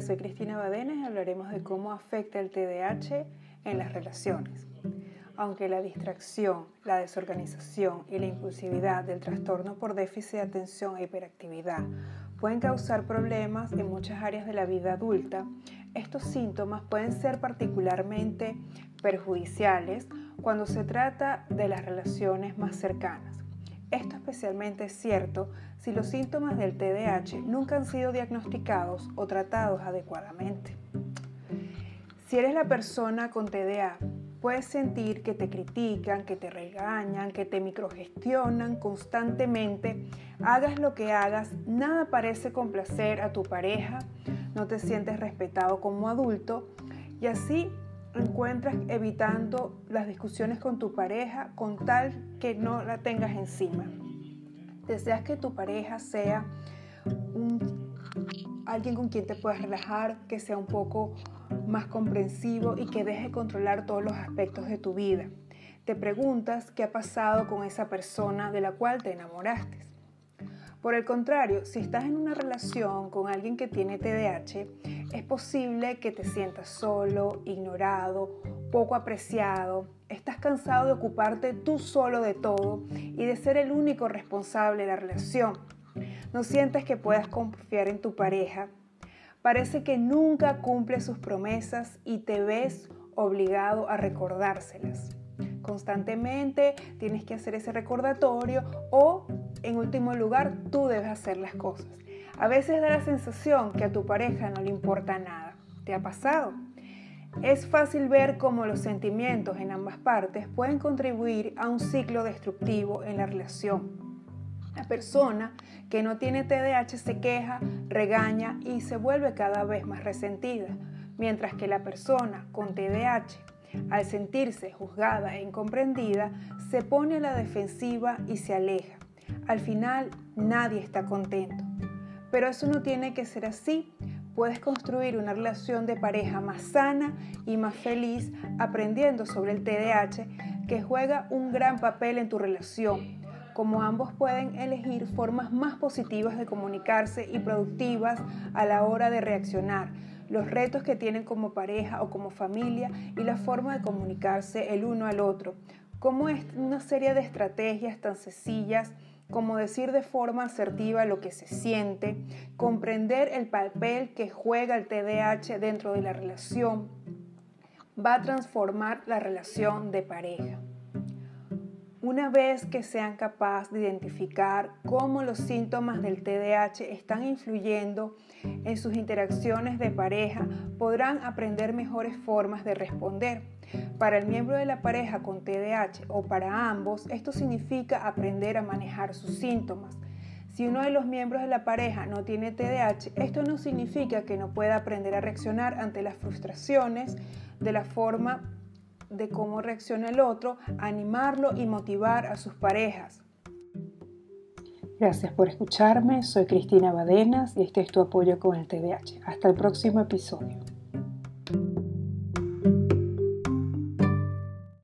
Soy Cristina Badenes y hablaremos de cómo afecta el TDAH en las relaciones. Aunque la distracción, la desorganización y la impulsividad del trastorno por déficit de atención e hiperactividad pueden causar problemas en muchas áreas de la vida adulta, estos síntomas pueden ser particularmente perjudiciales cuando se trata de las relaciones más cercanas. Esto especialmente es cierto si los síntomas del TDAH nunca han sido diagnosticados o tratados adecuadamente. Si eres la persona con TDA, puedes sentir que te critican, que te regañan, que te microgestionan constantemente. Hagas lo que hagas, nada parece complacer a tu pareja, no te sientes respetado como adulto y así encuentras evitando las discusiones con tu pareja con tal que no la tengas encima. Deseas que tu pareja sea alguien con quien te puedas relajar, que sea un poco más comprensivo y que deje controlar todos los aspectos de tu vida. Te preguntas qué ha pasado con esa persona de la cual te enamoraste. Por el contrario, si estás en una relación con alguien que tiene TDAH, es posible que te sientas solo, ignorado, poco apreciado, estás cansado de ocuparte tú solo de todo y de ser el único responsable de la relación. No sientes que puedas confiar en tu pareja. Parece que nunca cumple sus promesas y te ves obligado a recordárselas. Constantemente tienes que hacer ese recordatorio o, en último lugar, tú debes hacer las cosas. A veces da la sensación que a tu pareja no le importa nada. ¿Te ha pasado? Es fácil ver cómo los sentimientos en ambas partes pueden contribuir a un ciclo destructivo en la relación. La persona que no tiene TDAH se queja, regaña y se vuelve cada vez más resentida, mientras que la persona con TDAH, al sentirse juzgada e incomprendida, se pone a la defensiva y se aleja. Al final, nadie está contento. Pero eso no tiene que ser así. Puedes construir una relación de pareja más sana y más feliz aprendiendo sobre el TDAH que juega un gran papel en tu relación, como ambos pueden elegir formas más positivas de comunicarse y productivas a la hora de reaccionar, los retos que tienen como pareja o como familia y la forma de comunicarse el uno al otro, como es una serie de estrategias tan sencillas como decir de forma asertiva lo que se siente, comprender el papel que juega el TDAH dentro de la relación, va a transformar la relación de pareja. Una vez que sean capaces de identificar cómo los síntomas del TDAH están influyendo en sus interacciones de pareja, podrán aprender mejores formas de responder. Para el miembro de la pareja con TDAH o para ambos, esto significa aprender a manejar sus síntomas. Si uno de los miembros de la pareja no tiene TDAH, esto no significa que no pueda aprender a reaccionar ante las frustraciones de la forma de cómo reacciona el otro, animarlo y motivar a sus parejas. Gracias por escucharme, soy Cristina Badenas y este es tu apoyo con el TDAH. Hasta el próximo episodio.